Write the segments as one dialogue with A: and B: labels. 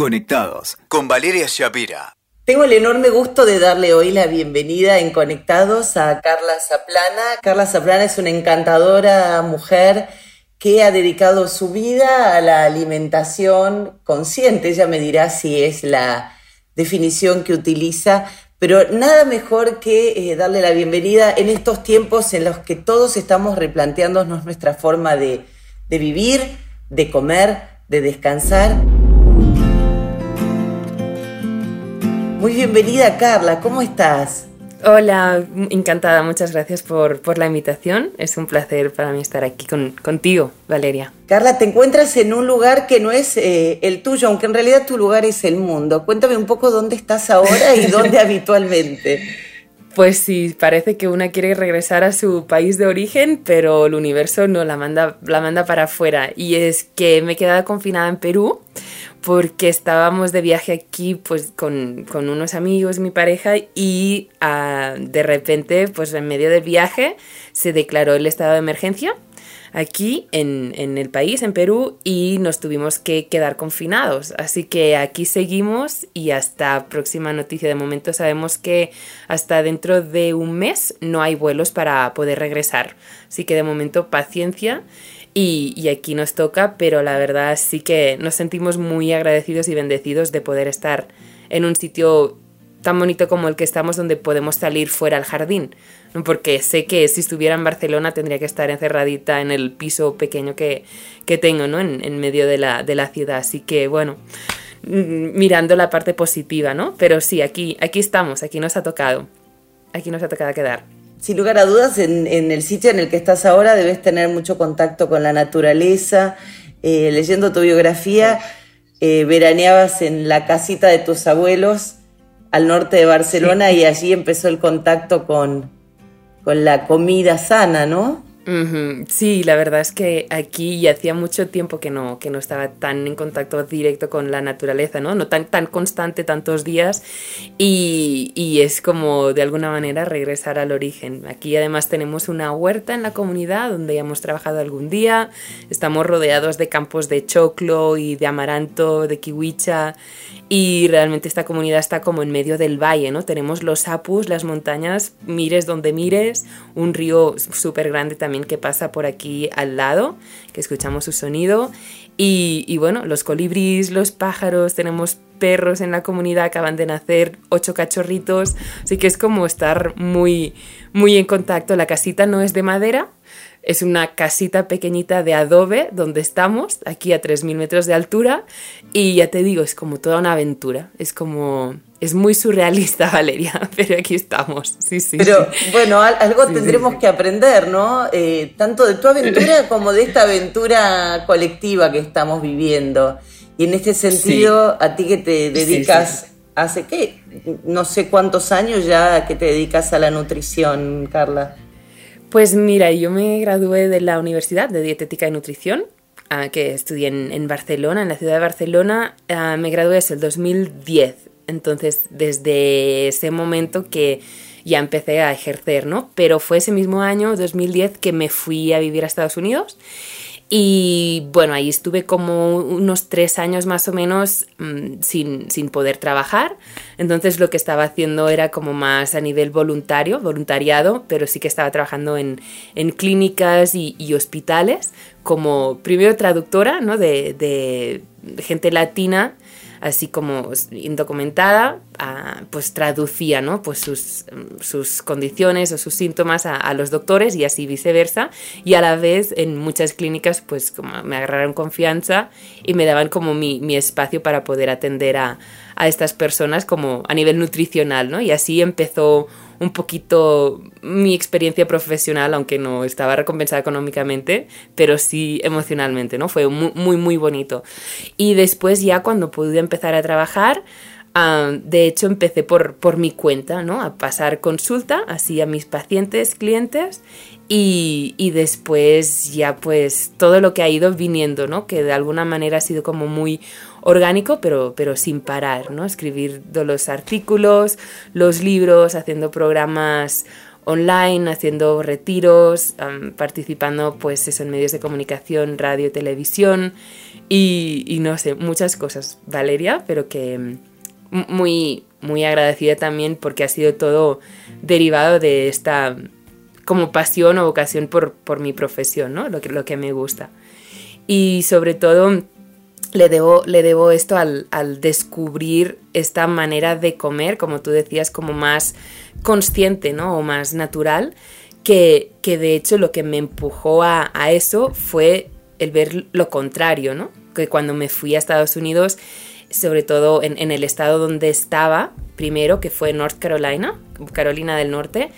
A: Conectados con Valeria Shapira.
B: Tengo el enorme gusto de darle hoy la bienvenida en Conectados a Carla Zaplana. Carla Zaplana es una encantadora mujer que ha dedicado su vida a la alimentación consciente. Ella me dirá si es la definición que utiliza, pero nada mejor que eh, darle la bienvenida en estos tiempos en los que todos estamos replanteándonos nuestra forma de, de vivir, de comer, de descansar. Muy bienvenida Carla, ¿cómo estás?
C: Hola, encantada, muchas gracias por, por, la invitación. Es un placer para mí estar aquí con, contigo, Valeria.
B: Carla, te encuentras en un lugar que no es eh, el tuyo, aunque en realidad tu lugar es el mundo. Cuéntame un poco dónde estás ahora y dónde habitualmente.
C: Pues sí, parece que una quiere regresar a su país de origen, pero el universo no la manda, la manda para afuera. Y es que me he quedado confinada en Perú porque estábamos de viaje aquí pues con, con unos amigos, mi pareja, y uh, de repente, pues en medio del viaje, se declaró el estado de emergencia aquí en, en, el país, en Perú, y nos tuvimos que quedar confinados. Así que aquí seguimos y hasta próxima noticia. De momento sabemos que hasta dentro de un mes no hay vuelos para poder regresar. Así que de momento paciencia y, aquí nos toca, pero la verdad sí que nos sentimos muy agradecidos y bendecidos de poder estar en un sitio tan bonito como el que estamos donde podemos salir fuera al jardín, porque sé que si estuviera en Barcelona tendría que estar encerradita en el piso pequeño que, que tengo ¿no? en, en medio de la, de la ciudad, así que bueno, mm, mirando la parte positiva, ¿no? Pero sí, aquí, aquí estamos, aquí nos ha tocado, aquí nos ha tocado quedar
B: sin lugar a dudas, en, el sitio en el que estás ahora debes tener mucho contacto con la naturaleza. Eh, leyendo tu biografía, eh, veraneabas en la casita de tus abuelos al norte de Barcelona y allí empezó el contacto con, con la comida sana, ¿no?
C: Sí, la verdad es que aquí ya hacía mucho tiempo que no, que no estaba tan en contacto directo con la naturaleza, ¿no? No tan, tan constante tantos días y, y, es como de alguna manera regresar al origen. Aquí además tenemos una huerta en la comunidad donde ya hemos trabajado algún día, estamos rodeados de campos de choclo y de amaranto, de kiwicha y realmente esta comunidad está como en medio del valle, ¿no? Tenemos los apus, las montañas, mires donde mires, un río súper grande también que pasa por aquí al lado, que escuchamos su sonido. Y, y, bueno, los colibríes, los pájaros, tenemos perros en la comunidad, acaban de nacer ocho cachorritos, así que es como estar muy, muy en contacto. La casita no es de madera, es una casita pequeñita de adobe donde estamos, aquí a 3.000 metros de altura, y ya te digo, es como toda una aventura, es como... Es muy surrealista, Valeria, pero aquí estamos. Sí, sí.
B: Pero bueno, algo tendremos que aprender, ¿no? Eh, tanto de tu aventura como de esta aventura colectiva que estamos viviendo. Y en este sentido, a ti que te dedicas, ¿hace qué? No sé cuántos años ya que te dedicas a la nutrición, Carla.
C: Pues mira, yo me gradué de la Universidad de Dietética y Nutrición, ah, que estudié en, Barcelona, en la ciudad de Barcelona. Ah, me gradué en el 2010, entonces desde ese momento que ya empecé a ejercer, ¿no? Pero fue ese mismo año, 2010, que me fui a vivir a Estados Unidos y bueno, ahí estuve como unos tres años más o menos mm, sin, sin, poder trabajar. Entonces lo que estaba haciendo era como más a nivel voluntario, voluntariado, pero sí que estaba trabajando en, en clínicas y, y, hospitales como primero traductora ¿no? de, de gente latina así como indocumentada, pues traducía ¿no? pues sus, sus, condiciones o sus síntomas a, los doctores y así viceversa. Y a la vez en muchas clínicas pues me agarraron confianza y me daban como mi, mi espacio para poder atender a, a estas personas como a nivel nutricional. ¿no? Y así empezó un poquito mi experiencia profesional, aunque no estaba recompensada económicamente, pero sí emocionalmente, ¿no? Fue muy, muy, bonito. Y después ya cuando pude empezar a trabajar, Uh, de hecho, empecé por, por mi cuenta, ¿no? A pasar consulta así a mis pacientes, clientes, y, y, después ya pues todo lo que ha ido viniendo, ¿no? Que de alguna manera ha sido como muy orgánico, pero, pero sin parar, ¿no? Escribir los artículos, los libros, haciendo programas online, haciendo retiros, participando pues en medios de comunicación, radio, televisión y, y, no sé, muchas cosas, Valeria, pero que mm, muy, muy agradecida también porque ha sido todo derivado de esta como pasión o vocación por, por mi profesión, ¿no? Lo que, lo que me gusta. Y sobre todo le debo, le debo esto al, al, descubrir esta manera de comer, como tú decías, como más consciente, ¿no? O más natural, que, que de hecho lo que me empujó a, a, eso fue el ver lo contrario, ¿no? Que cuando me fui a Estados Unidos, sobre todo en, en el estado donde estaba, primero, que fue North Carolina, Carolina del Norte,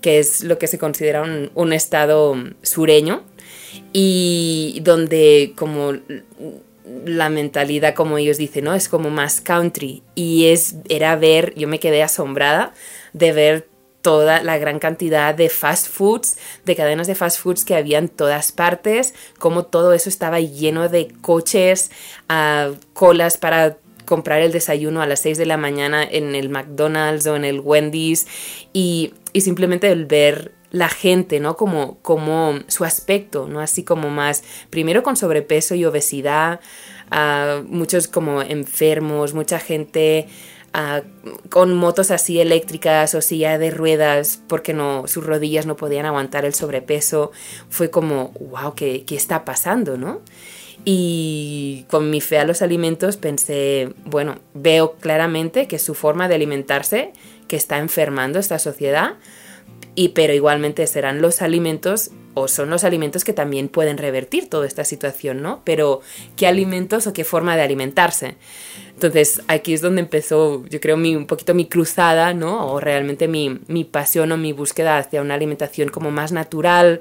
C: que es lo que se considera un, un estado sureño, y donde como la mentalidad, como ellos dicen, ¿no? Es como más country. Y es, era ver, yo me quedé asombrada de ver toda la gran cantidad de fast foods, de cadenas de fast foods que había en todas partes, como todo eso estaba lleno de coches, uh, colas para comprar el desayuno a las 6 de la mañana en el McDonald's o en el Wendy's y, y simplemente el ver la gente, ¿no? Como, como su aspecto, ¿no? Así como más, primero con sobrepeso y obesidad, uh, muchos como enfermos, mucha gente uh, con motos así eléctricas o silla de ruedas porque no, sus rodillas no podían aguantar el sobrepeso. Fue como, wow, ¿qué, qué está pasando, no? Y con mi fe a los alimentos pensé, bueno, veo claramente que su forma de alimentarse que está enfermando esta sociedad, y pero igualmente serán los alimentos o son los alimentos que también pueden revertir toda esta situación, ¿no? Pero qué alimentos o qué forma de alimentarse. Entonces aquí es donde empezó, yo creo, mi, un poquito mi cruzada, ¿no? O realmente mi, mi pasión o mi búsqueda hacia una alimentación como más natural,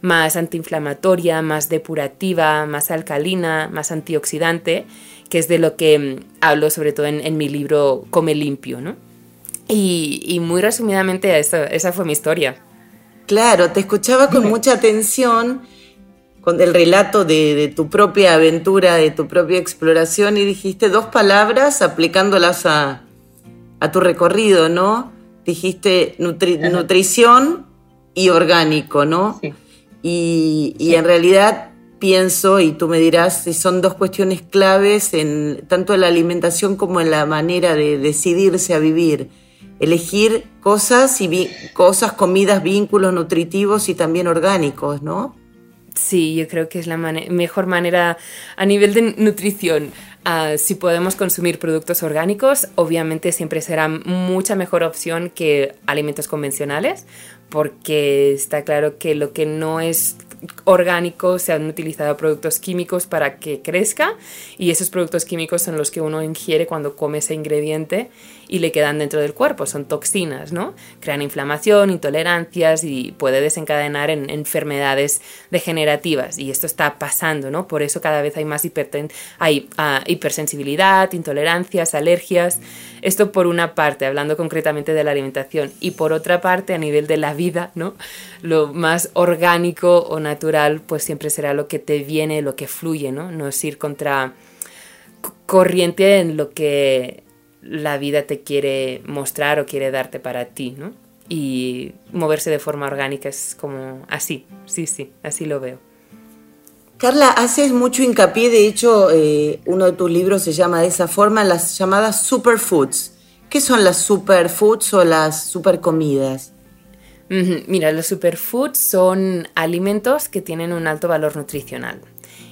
C: más antiinflamatoria, más depurativa, más alcalina, más antioxidante, que es de lo que mm, hablo sobre todo en, en mi libro Come limpio, ¿no? Y, muy resumidamente esa, fue mi historia.
B: Claro, te escuchaba con mucha atención con el relato de, tu propia aventura, de tu propia exploración y dijiste dos palabras aplicándolas a, tu recorrido, ¿no? Dijiste nutrición y orgánico, ¿no? Sí. Y, en realidad pienso, y tú me dirás, si son dos cuestiones claves en tanto en la alimentación como en la manera de decidirse a vivir elegir cosas y cosas, comidas, vínculos nutritivos y también orgánicos, ¿no?
C: Sí, yo creo que es la mejor manera a nivel de nutrición. Uh, si podemos consumir productos orgánicos, obviamente siempre será mucha mejor opción que alimentos convencionales, porque está claro que lo que no es orgánico se han utilizado productos químicos para que crezca y esos productos químicos son los que uno ingiere cuando come ese ingrediente y le quedan dentro del cuerpo, son toxinas, ¿no? Crean inflamación, intolerancias y puede desencadenar en enfermedades degenerativas y esto está pasando, ¿no? Por eso cada vez hay más hay, uh, hipersensibilidad, intolerancias, alergias. Esto por una parte, hablando concretamente de la alimentación y por otra parte a nivel de la vida, ¿no? Lo más orgánico o natural pues siempre será lo que te viene, lo que fluye, ¿no? No es ir contra corriente en lo que la vida te quiere mostrar o quiere darte para ti, ¿no? Y moverse de forma orgánica es como así, sí, sí, así lo veo.
B: Carla, haces mucho hincapié, de hecho, eh, uno de tus libros se llama de esa forma, las llamadas superfoods. ¿Qué son las superfoods o las supercomidas?
C: Mira, los superfoods son alimentos que tienen un alto valor nutricional.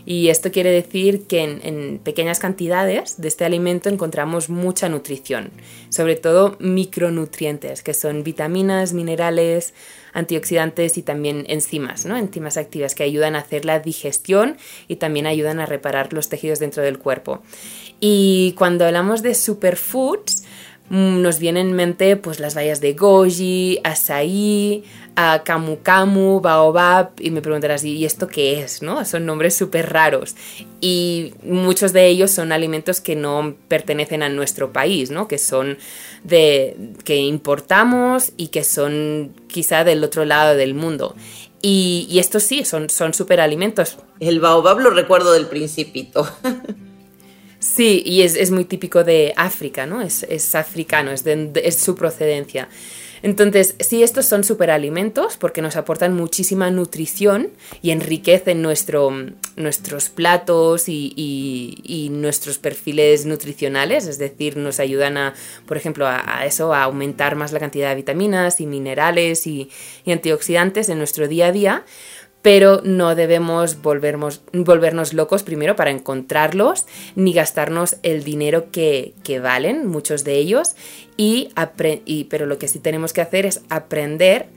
C: Y esto quiere decir que en, pequeñas cantidades de este alimento encontramos mucha nutrición, sobre todo micronutrientes, que son vitaminas, minerales, antioxidantes y también enzimas, ¿no? enzimas activas que ayudan a hacer la digestión y también ayudan a reparar los tejidos dentro del cuerpo. Y cuando hablamos de superfoods, nos vienen en mente pues las bayas de goji, azaí, a camu camu, baobab y me preguntarás ¿y esto qué es? ¿no? Son nombres súper raros y muchos de ellos son alimentos que no pertenecen a nuestro país, ¿no? Que son de que importamos y que son quizá del otro lado del mundo. Y, estos sí, son, son alimentos.
B: El baobab lo recuerdo del principito.
C: Sí, y es, muy típico de África, ¿no? Es, africano, es, es, su procedencia. Entonces, sí, estos son superalimentos porque nos aportan muchísima nutrición y enriquecen nuestro, nuestros platos y, nuestros perfiles nutricionales, es decir, nos ayudan a, por ejemplo, a, eso, a aumentar más la cantidad de vitaminas y minerales y antioxidantes en nuestro día a día pero no debemos volvernos, volvernos locos primero para encontrarlos, ni gastarnos el dinero que, valen, muchos de ellos, y, y, pero lo que sí tenemos que hacer es aprender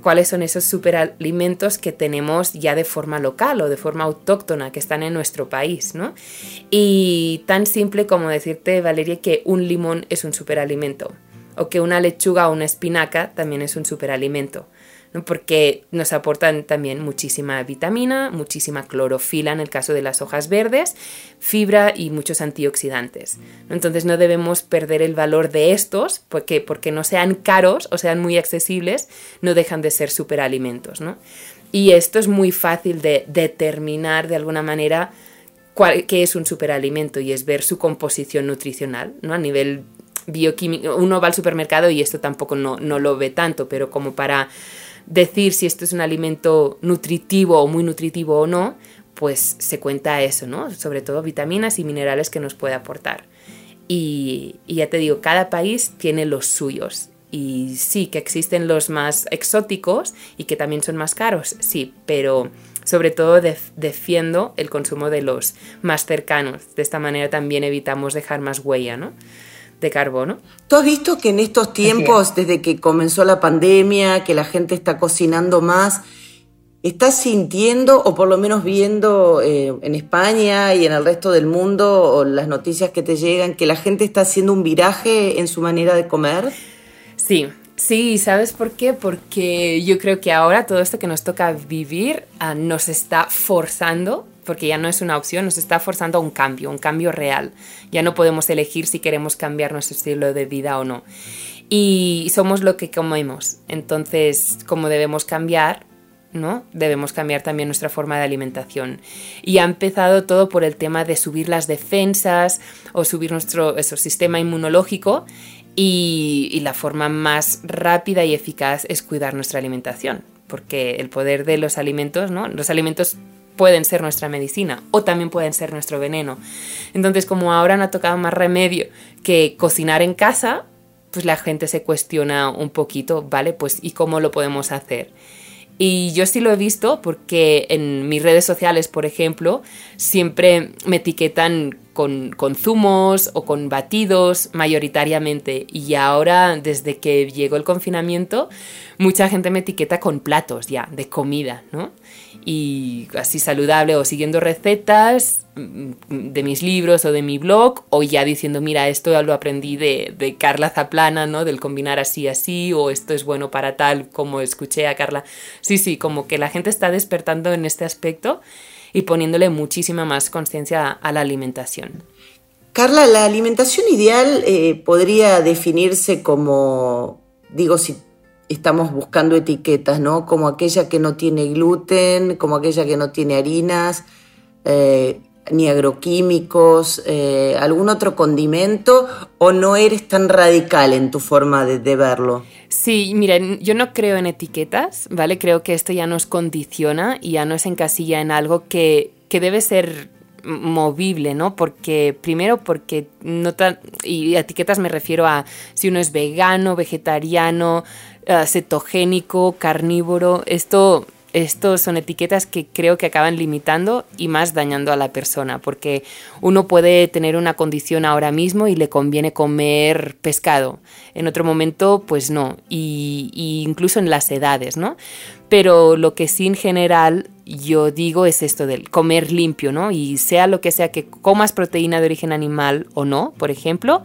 C: cuáles son esos superalimentos que tenemos ya de forma local o de forma autóctona que están en nuestro país, ¿no? Y tan simple como decirte, Valeria, que un limón es un superalimento o que una lechuga o una espinaca también es un superalimento porque nos aportan también muchísima vitamina, muchísima clorofila en el caso de las hojas verdes, fibra y muchos antioxidantes. Entonces no debemos perder el valor de estos porque, porque no sean caros o sean muy accesibles, no dejan de ser superalimentos. Y esto es muy fácil de determinar de alguna manera qué es un superalimento y es ver su composición nutricional ¿no? a nivel bioquímico. Uno va al supermercado y esto tampoco no, no lo ve tanto, pero como para decir si esto es un alimento nutritivo o muy nutritivo o no, pues se cuenta eso, ¿no? Sobre todo vitaminas y minerales que nos puede aportar. Y, ya te digo, cada país tiene los suyos. Y sí, que existen los más exóticos y que también son más caros, sí, pero sobre todo defiendo el consumo de los más cercanos. De esta manera también evitamos dejar más huella, ¿no? De carbono.
B: ¿Tú has visto que en estos tiempos, desde que comenzó la pandemia, que la gente está cocinando más, ¿estás sintiendo o por lo menos viendo eh, en España y en el resto del mundo o las noticias que te llegan que la gente está haciendo un viraje en su manera de comer?
C: Sí, Sí, ¿sabes por qué? Porque yo creo que ahora todo esto que nos toca vivir ah, nos está forzando porque ya no es una opción, nos está forzando a un cambio, un cambio real. Ya no podemos elegir si queremos cambiar nuestro estilo de vida o no. Y somos lo que comemos. Entonces, como debemos cambiar, ¿no? Debemos cambiar también nuestra forma de alimentación. Y ha empezado todo por el tema de subir las defensas o subir nuestro sistema inmunológico y, y la forma más rápida y eficaz es cuidar nuestra alimentación porque el poder de los alimentos, ¿no? Los alimentos pueden ser nuestra medicina o también pueden ser nuestro veneno. Entonces, como ahora no ha tocado más remedio que cocinar en casa, pues la gente se cuestiona un poquito, ¿vale? Pues ¿y cómo lo podemos hacer? Y yo sí lo he visto porque en mis redes sociales, por ejemplo, siempre me etiquetan con, con, zumos o con batidos mayoritariamente. Y ahora, desde que llegó el confinamiento, mucha gente me etiqueta con platos ya, de comida, ¿no? y así saludable o siguiendo recetas mm, de mis libros o de mi blog o ya diciendo mira esto lo aprendí de, de Carla Zaplana, ¿no? Del combinar así así o esto es bueno para tal como escuché a Carla. Sí, sí, como que la gente está despertando en este aspecto y poniéndole muchísima más conciencia a la alimentación.
B: Carla, la alimentación ideal eh, podría definirse como, digo, si estamos buscando etiquetas, ¿no? Como aquella que no tiene gluten, como aquella que no tiene harinas, eh, ni agroquímicos, eh, algún otro condimento, o no eres tan radical en tu forma de, de, verlo?
C: Sí, miren, yo no creo en etiquetas, ¿vale? Creo que esto ya nos condiciona y ya nos encasilla en algo que, que debe ser movible, ¿no? Porque primero porque no tan y etiquetas me refiero a si uno es vegano, vegetariano, uh, cetogénico, carnívoro, esto estos son etiquetas que creo que acaban limitando y más dañando a la persona, porque uno puede tener una condición ahora mismo y le conviene comer pescado, en otro momento pues no, y, incluso en las edades, ¿no? Pero lo que sí en general yo digo es esto del comer limpio, ¿no? Y sea lo que sea que comas proteína de origen animal o no, por ejemplo,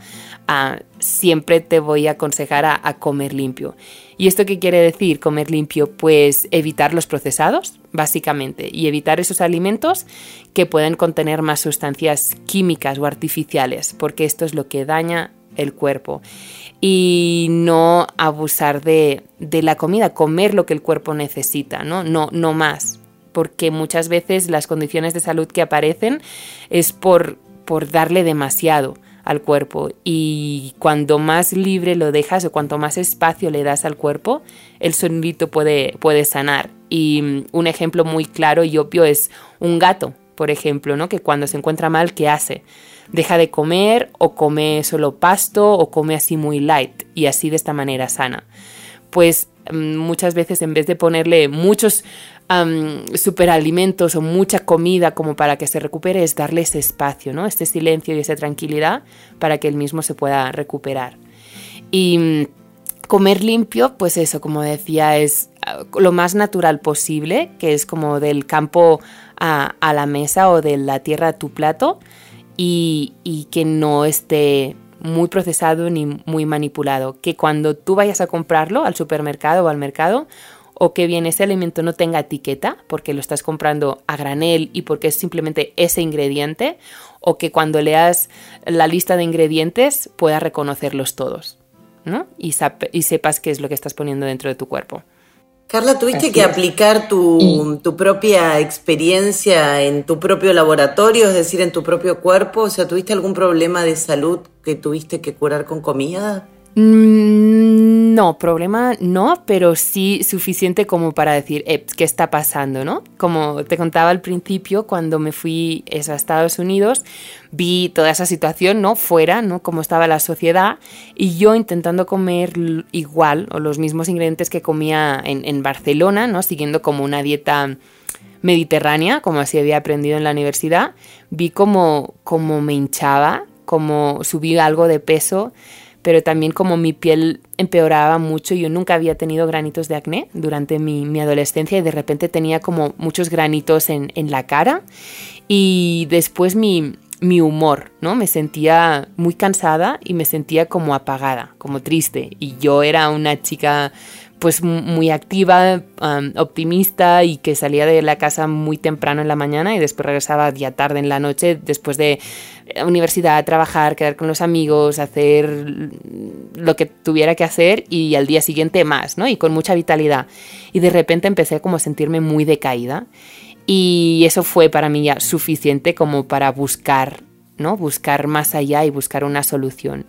C: ah, siempre te voy a aconsejar a, comer limpio. ¿Y esto qué quiere decir comer limpio? Pues evitar los procesados, básicamente, y evitar esos alimentos que pueden contener más sustancias químicas o artificiales, porque esto es lo que daña el cuerpo y no abusar de, de, la comida, comer lo que el cuerpo necesita, ¿no? No, no más, porque muchas veces las condiciones de salud que aparecen es por, por darle demasiado al cuerpo. Y cuando más libre lo dejas o cuanto más espacio le das al cuerpo, el sonidito puede, puede sanar. Y mm, un ejemplo muy claro y obvio es un gato, por ejemplo, ¿no? que cuando se encuentra mal, ¿qué hace? Deja de comer o come solo pasto o come así muy light y así de esta manera sana. Pues muchas veces en vez de ponerle muchos superalimentos o mucha comida como para que se recupere es darle ese espacio, ¿no? Este silencio y esa tranquilidad para que él mismo se pueda recuperar. Y mm, comer limpio, pues eso, como decía, es ah, lo más natural posible, que es como del campo a, la mesa o de la tierra a tu plato y que no esté muy procesado ni muy manipulado. Que cuando tú vayas a comprarlo al supermercado o al mercado, o que bien ese alimento no tenga etiqueta porque lo estás comprando a granel y porque es simplemente ese ingrediente, o que cuando leas la lista de ingredientes puedas reconocerlos todos ¿no? y, y sepas qué es lo que estás poniendo dentro de tu cuerpo.
B: Carla, ¿tuviste que aplicar tu, tu, propia experiencia en tu propio laboratorio, es decir, en tu propio cuerpo? O sea, ¿tuviste algún problema de salud que tuviste que curar con comida?
C: Mm, no, problema no, pero sí suficiente como para decir, eh, ¿qué está pasando? ¿no? Como te contaba al principio, cuando me fui a Estados Unidos, vi toda esa situación, ¿no? Fuera, ¿no? Cómo estaba la sociedad y yo intentando comer igual o los mismos ingredientes que comía en, Barcelona, ¿no? Siguiendo como una dieta mediterránea, como así había aprendido en la universidad, vi como, como me hinchaba, como subí algo de peso, pero también como mi piel empeoraba mucho, yo nunca había tenido granitos de acné durante mi, adolescencia y de repente tenía como muchos granitos en, la cara y después mi, mi humor, ¿no? Me sentía muy cansada y me sentía como apagada, como triste. Y yo era una chica pues muy activa, optimista y que salía de la casa muy temprano en la mañana y después regresaba ya tarde en la noche después de universidad, trabajar, quedar con los amigos, hacer lo que tuviera que hacer y al día siguiente más, ¿no? Y con mucha vitalidad. Y de repente empecé como a sentirme muy decaída y eso fue para mí ya suficiente como para buscar, ¿no? Buscar más allá y buscar una solución.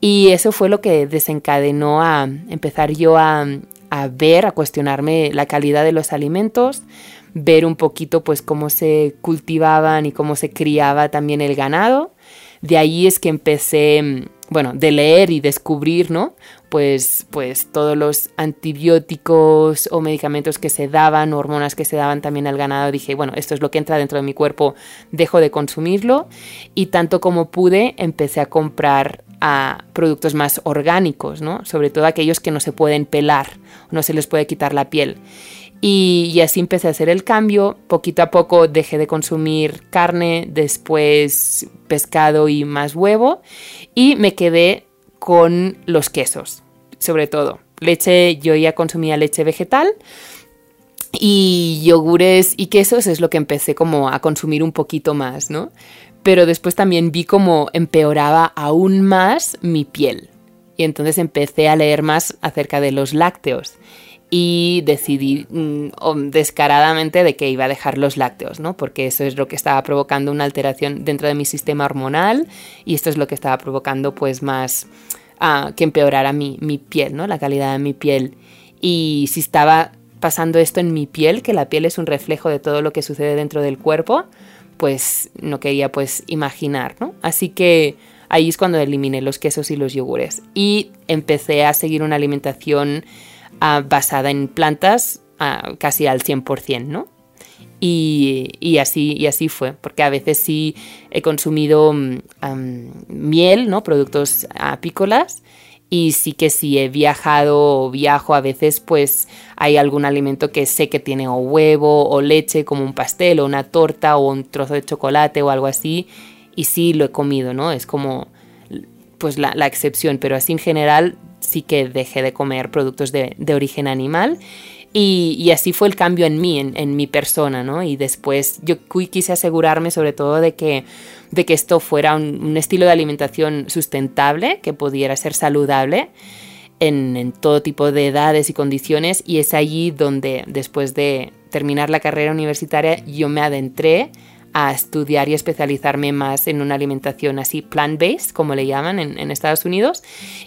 C: Y eso fue lo que desencadenó a empezar yo a, ver, a cuestionarme la calidad de los alimentos, ver un poquito pues cómo se cultivaban y cómo se criaba también el ganado. De ahí es que empecé, bueno, de leer y descubrir, ¿no? Pues, pues todos los antibióticos o medicamentos que se daban, hormonas que se daban también al ganado, dije, bueno, esto es lo que entra dentro de mi cuerpo, dejo de consumirlo y tanto como pude empecé a comprar a productos más orgánicos, ¿no? Sobre todo aquellos que no se pueden pelar, no se les puede quitar la piel. Y, así empecé a hacer el cambio. Poquito a poco dejé de consumir carne, después pescado y más huevo. Y me quedé con los quesos, sobre todo. Leche, yo ya consumía leche vegetal. Y yogures y quesos es lo que empecé como a consumir un poquito más, ¿no? Pero después también vi cómo empeoraba aún más mi piel. Y entonces empecé a leer más acerca de los lácteos y decidí mm, descaradamente de que iba a dejar los lácteos, ¿no? Porque eso es lo que estaba provocando una alteración dentro de mi sistema hormonal y esto es lo que estaba provocando pues más ah, que empeorara mi, mi piel, ¿no? La calidad de mi piel. Y si estaba pasando esto en mi piel, que la piel es un reflejo de todo lo que sucede dentro del cuerpo, pues no quería pues imaginar, ¿no? Así que ahí es cuando eliminé los quesos y los yogures y empecé a seguir una alimentación ah, basada en plantas ah, casi al 100%, ¿no? Y, así, y así fue, porque a veces sí he consumido mm, miel, ¿no? Productos apícolas y sí que si he viajado o viajo a veces pues hay algún alimento que sé que tiene o huevo o leche como un pastel o una torta o un trozo de chocolate o algo así y sí lo he comido, ¿no? Es como pues la, excepción, pero así en general sí que dejé de comer productos de, de origen animal y, así fue el cambio en mí, en, mi persona, ¿no? Y después yo quise asegurarme sobre todo de que, de que esto fuera un, estilo de alimentación sustentable, que pudiera ser saludable en, en, todo tipo de edades y condiciones. Y es allí donde después de terminar la carrera universitaria yo me adentré a estudiar y especializarme más en una alimentación así plant-based, como le llaman en, Estados Unidos,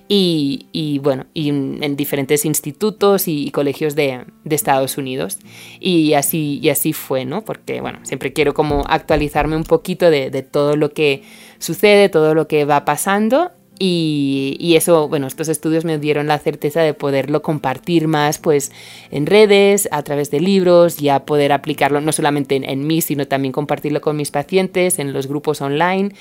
C: y, bueno, y en, diferentes institutos y, colegios de, Estados Unidos. Y así, y así fue, ¿no? Porque, bueno, siempre quiero como actualizarme un poquito de, de todo lo que sucede, todo lo que va pasando y, eso, bueno, estos estudios me dieron la certeza de poderlo compartir más pues en redes, a través de libros, ya poder aplicarlo no solamente en, mí, sino también compartirlo con mis pacientes, en los grupos online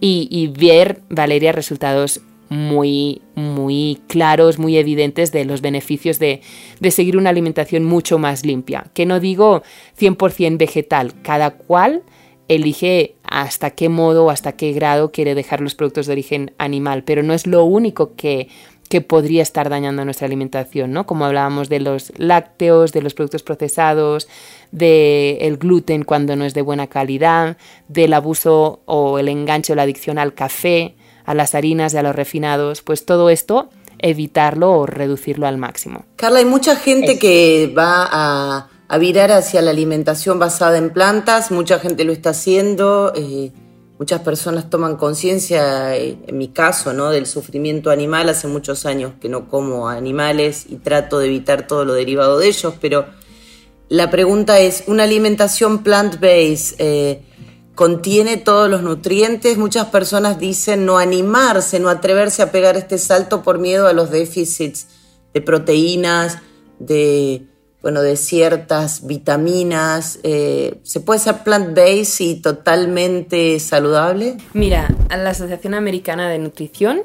C: y, ver, Valeria, resultados muy, muy claros, muy evidentes de los beneficios de, de, seguir una alimentación mucho más limpia. Que no digo 100% vegetal, cada cual elige hasta qué modo o hasta qué grado quiere dejar los productos de origen animal, pero no es lo único que, que podría estar dañando nuestra alimentación, ¿no? Como hablábamos de los lácteos, de los productos procesados, del el gluten cuando no es de buena calidad, del abuso o el enganche o la adicción al café, a las harinas y a los refinados, pues todo esto evitarlo o reducirlo al máximo.
B: Carla, hay mucha gente que va a a virar hacia la alimentación basada en plantas. Mucha gente lo está haciendo. Eh, muchas personas toman conciencia, eh, en mi caso, ¿no? del sufrimiento animal. Hace muchos años que no como animales y trato de evitar todo lo derivado de ellos, pero la pregunta es, ¿una alimentación plant-based eh, contiene todos los nutrientes? Muchas personas dicen no animarse, no atreverse a pegar este salto por miedo a los déficits de proteínas, de bueno, de ciertas vitaminas. Eh, ¿Se puede ser plant-based y totalmente saludable?
C: Mira, la Asociación Americana de Nutrición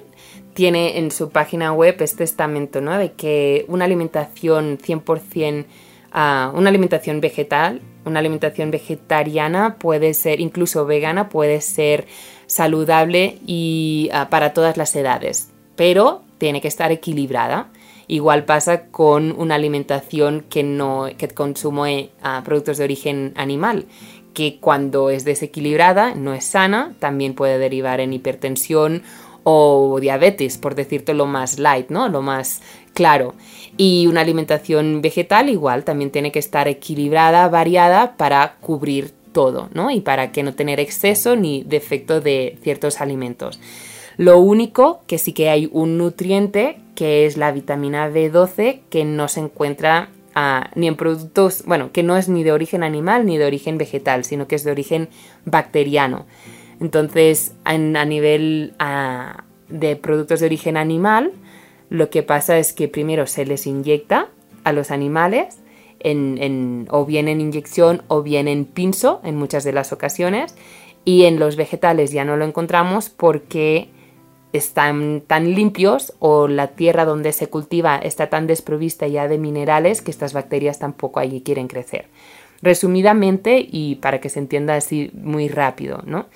C: tiene en su página web este estamento, ¿no? De que una alimentación 100%, ah, una alimentación vegetal, una alimentación vegetariana puede ser, incluso vegana, puede ser saludable y ah, para todas las edades, pero tiene que estar equilibrada. Igual pasa con una alimentación que no que consume ah, productos de origen animal, que cuando es desequilibrada, no es sana, también puede derivar en hipertensión o diabetes, por decirte lo más light, ¿no? Lo más claro. Y una alimentación vegetal igual también tiene que estar equilibrada, variada para cubrir todo, ¿no? Y para que no tener exceso ni defecto de ciertos alimentos. Lo único que sí que hay un nutriente que es la vitamina B12 que no se encuentra ah, ni en productos, bueno, que no es ni de origen animal ni de origen vegetal, sino que es de origen bacteriano. Entonces, a nivel ah, de productos de origen animal, lo que pasa es que primero se les inyecta a los animales o bien en inyección o bien en pinzo en muchas de las ocasiones y en los vegetales ya no lo encontramos porque están tan limpios o la tierra donde se cultiva está tan desprovista ya de minerales que estas bacterias tampoco allí quieren crecer. Resumidamente y para que se entienda así muy rápido, ¿no?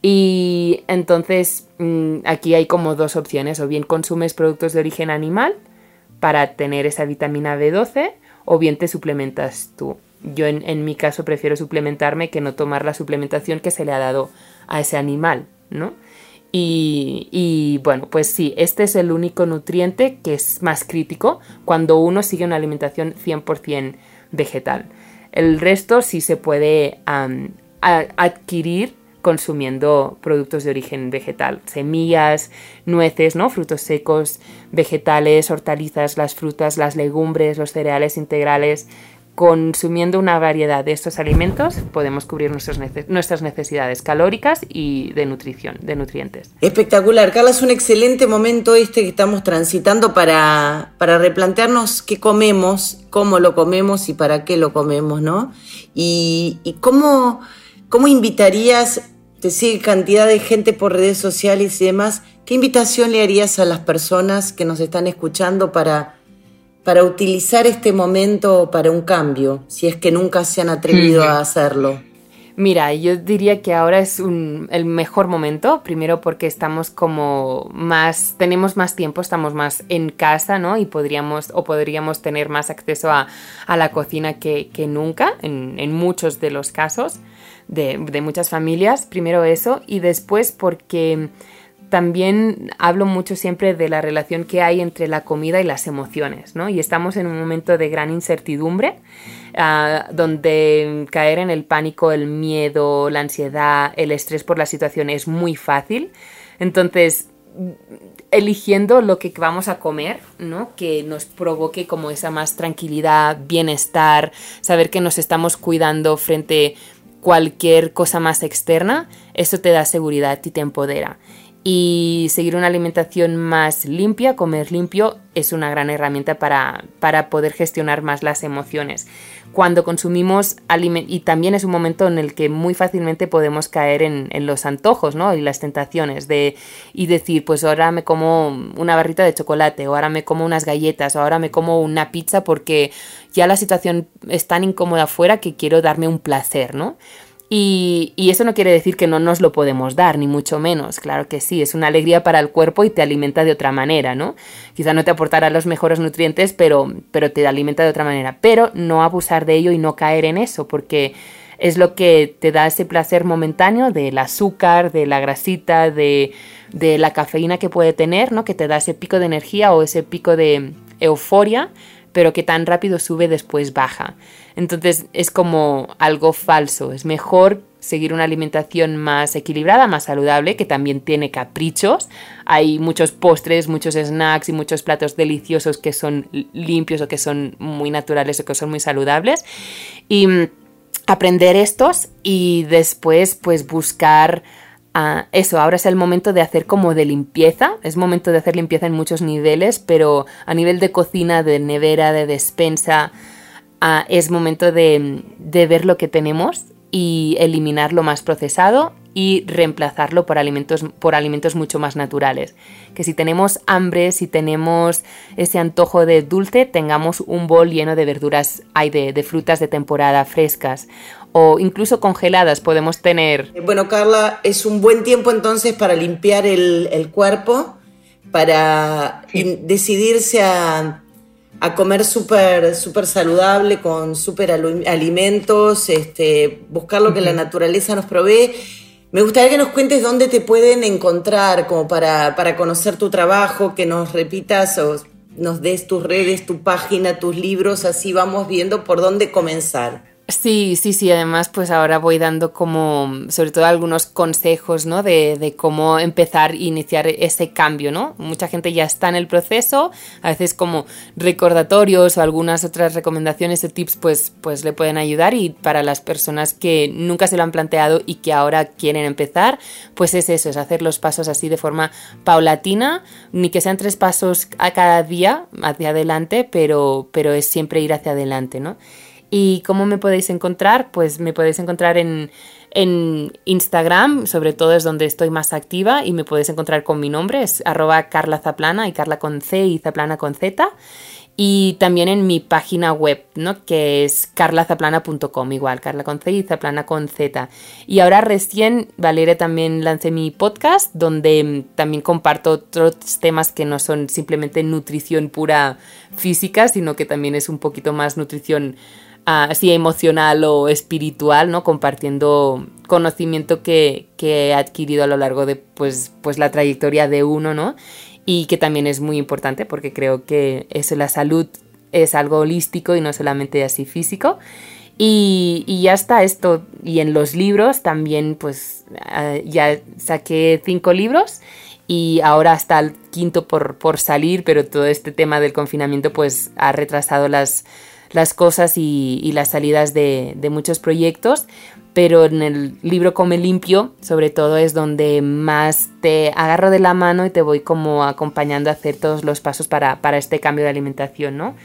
C: Y entonces mm, aquí hay como dos opciones, o bien consumes productos de origen animal para tener esa vitamina B12 o bien te suplementas tú. Yo en, en mi caso prefiero suplementarme que no tomar la suplementación que se le ha dado a ese animal, ¿no? Y, bueno, pues sí, este es el único nutriente que es más crítico cuando uno sigue una alimentación 100% vegetal. El resto sí se puede adquirir consumiendo productos de origen vegetal, semillas, nueces, ¿no? frutos secos, vegetales, hortalizas, las frutas, las legumbres, los cereales integrales, consumiendo una variedad de estos alimentos podemos cubrir nuestras necesidades calóricas y de nutrición, de nutrientes.
B: Espectacular. Carla, es un excelente momento este que estamos transitando para, para replantearnos qué comemos, cómo lo comemos y para qué lo comemos, ¿no? Y, cómo, cómo invitarías, te sigue cantidad de gente por redes sociales y demás, ¿qué invitación le harías a las personas que nos están escuchando para para utilizar este momento para un cambio, si es que nunca se han atrevido a hacerlo?
C: Mira, yo diría que ahora es el mejor momento, primero porque estamos como más, tenemos más tiempo, estamos más en casa, ¿no? Y podríamos, o podríamos tener más acceso a, la cocina que, nunca, en, muchos de los casos de, de muchas familias, primero eso, y después porque también hablo mucho siempre de la relación que hay entre la comida y las emociones, ¿no? Y estamos en un momento de gran incertidumbre, ah, donde caer en el pánico, el miedo, la ansiedad, el estrés por la situación es muy fácil. Entonces, eligiendo lo que vamos a comer, ¿no? Que nos provoque como esa más tranquilidad, bienestar, saber que nos estamos cuidando frente a cualquier cosa más externa, eso te da seguridad y te empodera y seguir una alimentación más limpia, comer limpio, es una gran herramienta para, para poder gestionar más las emociones. Cuando consumimos alimentos, y también es un momento en el que muy fácilmente podemos caer en, los antojos ¿no? y las tentaciones de y decir, pues ahora me como una barrita de chocolate, o ahora me como unas galletas, o ahora me como una pizza porque ya la situación es tan incómoda afuera que quiero darme un placer, ¿no? Y, eso no quiere decir que no nos lo podemos dar, ni mucho menos. Claro que sí, es una alegría para el cuerpo y te alimenta de otra manera, ¿no? Quizá no te aportará los mejores nutrientes, pero, pero te alimenta de otra manera. Pero no abusar de ello y no caer en eso, porque es lo que te da ese placer momentáneo del azúcar, de la grasita, de, de la cafeína que puede tener, ¿no? Que te da ese pico de energía o ese pico de euforia pero que tan rápido sube después baja. Entonces es como algo falso, es mejor seguir una alimentación más equilibrada, más saludable, que también tiene caprichos. Hay muchos postres, muchos snacks y muchos platos deliciosos que son limpios o que son muy naturales o que son muy saludables. Y mm, aprender estos y después pues buscar eso, ahora es el momento de hacer como de limpieza, es momento de hacer limpieza en muchos niveles, pero a nivel de cocina, de nevera, de despensa, ah, es momento de, de ver lo que tenemos y eliminar lo más procesado y reemplazarlo por alimentos, por alimentos mucho más naturales. Que si tenemos hambre, si tenemos ese antojo de dulce, tengamos un bol lleno de verduras, hay de, de frutas de temporada frescas o incluso congeladas podemos tener.
B: Bueno, Carla, es un buen tiempo entonces para limpiar el, el cuerpo, para decidirse a, a comer súper super saludable, con súper alimentos, este, buscar lo que la naturaleza nos provee me gustaría que nos cuentes dónde te pueden encontrar, como para, para conocer tu trabajo, que nos repitas o nos des tus redes, tu página, tus libros, así vamos viendo por dónde comenzar.
C: Sí, sí, sí. Además, pues ahora voy dando como, sobre todo algunos consejos, ¿no? De, de, cómo empezar e iniciar ese cambio, ¿no? Mucha gente ya está en el proceso, a veces como recordatorios o algunas otras recomendaciones o tips, pues, pues le pueden ayudar. Y para las personas que nunca se lo han planteado y que ahora quieren empezar, pues es eso, es hacer los pasos así de forma paulatina, ni que sean tres pasos a cada día hacia adelante, pero, pero es siempre ir hacia adelante, ¿no? ¿Y cómo me podéis encontrar? Pues me podéis encontrar en, Instagram, sobre todo es donde estoy más activa y me podéis encontrar con mi nombre, es arroba Carla Zaplana y Carla con C y Zaplana con Z. Y también en mi página web, ¿no? Que es carlazaplana.com, igual, Carla con C y Zaplana con Z. Y ahora recién, Valeria, también lancé mi podcast, donde también comparto otros temas que no son simplemente nutrición pura física, sino que también es un poquito más nutrición así emocional o espiritual, ¿no? Compartiendo conocimiento que, que, he adquirido a lo largo de pues, pues la trayectoria de uno, ¿no? Y que también es muy importante porque creo que eso, la salud es algo holístico y no solamente así físico. Y, y ya está esto. Y en los libros también, pues ah, ya saqué cinco libros y ahora está el quinto por, por salir, pero todo este tema del confinamiento pues ha retrasado las las cosas y, las salidas de, muchos proyectos, pero en el libro Come Limpio, sobre todo, es donde más te agarro de la mano y te voy como acompañando a hacer todos los pasos para, este cambio de alimentación, ¿no?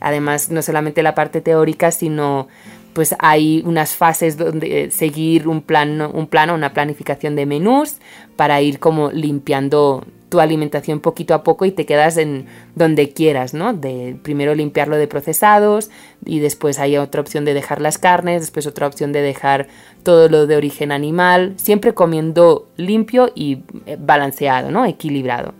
C: Además, no solamente la parte teórica, sino pues hay unas fases donde seguir un plan, un plano, una planificación de menús para ir como limpiando tu alimentación poquito a poco y te quedas en donde quieras, ¿no? De primero limpiarlo de procesados y después hay otra opción de dejar las carnes, después otra opción de dejar todo lo de origen animal, siempre comiendo limpio y eh, balanceado, ¿no? Equilibrado.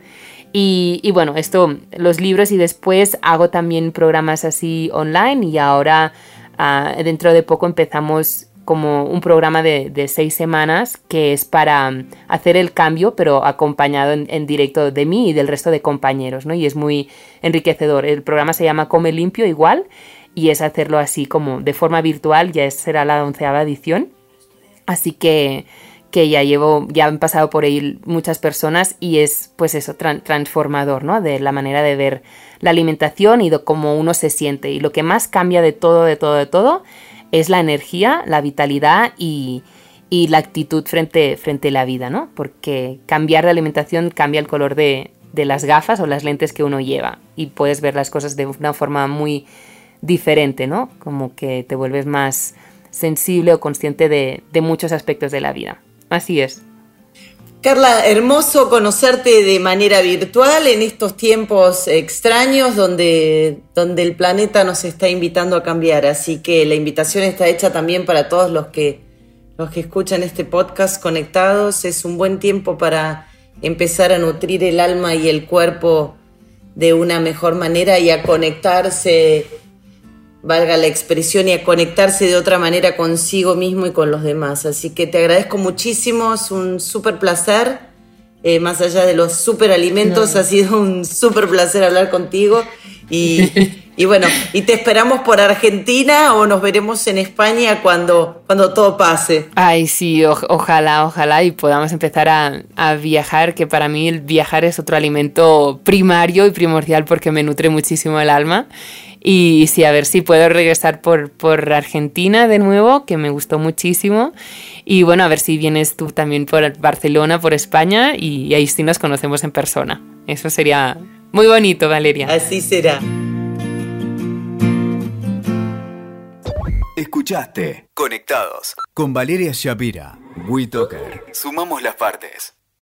C: Y, bueno, esto, los libros y después hago también programas así online y ahora ah, dentro de poco empezamos como un programa de, seis semanas que es para mm, hacer el cambio, pero acompañado en, directo de mí y del resto de compañeros, ¿no? Y es muy enriquecedor. El programa se llama Come Limpio igual y es hacerlo así como de forma virtual, ya será la onceava edición. Así que, que ya llevo, ya han pasado por ahí muchas personas y es pues eso, transformador, ¿no? De la manera de ver la alimentación y de cómo uno se siente. Y lo que más cambia de todo, de todo, de todo, es la energía, la vitalidad y, la actitud frente, frente a la vida, ¿no? Porque cambiar de alimentación cambia el color de, las gafas o las lentes que uno lleva y puedes ver las cosas de una forma muy diferente, ¿no? Como que te vuelves más sensible o consciente de, de muchos aspectos de la vida. Así es.
B: Carla, hermoso conocerte de manera virtual en estos tiempos extraños donde, donde el planeta nos está invitando a cambiar. Así que la invitación está hecha también para todos los que, los que escuchan este podcast conectados. Es un buen tiempo para empezar a nutrir el alma y el cuerpo de una mejor manera y a conectarse valga la expresión, y a conectarse de otra manera consigo mismo y con los demás. Así que te agradezco muchísimo, es un súper placer. Eh, más allá de los súper alimentos, ha sido un súper placer hablar contigo. Y, bueno, y te esperamos por Argentina o nos veremos en España cuando, cuando todo pase.
C: Ay, sí, ojalá, ojalá y podamos empezar a, a, viajar, que para mí el viajar es otro alimento primario y primordial porque me nutre muchísimo el alma. Y sí, a ver si puedo regresar por, por Argentina de nuevo, que me gustó muchísimo. Y bueno, a ver si vienes tú también por Barcelona, por España, y, ahí sí nos conocemos en persona. Eso sería muy bonito, Valeria.
B: Así será.
A: Escuchaste Conectados con Valeria Shapira. WeToker. Sumamos las partes.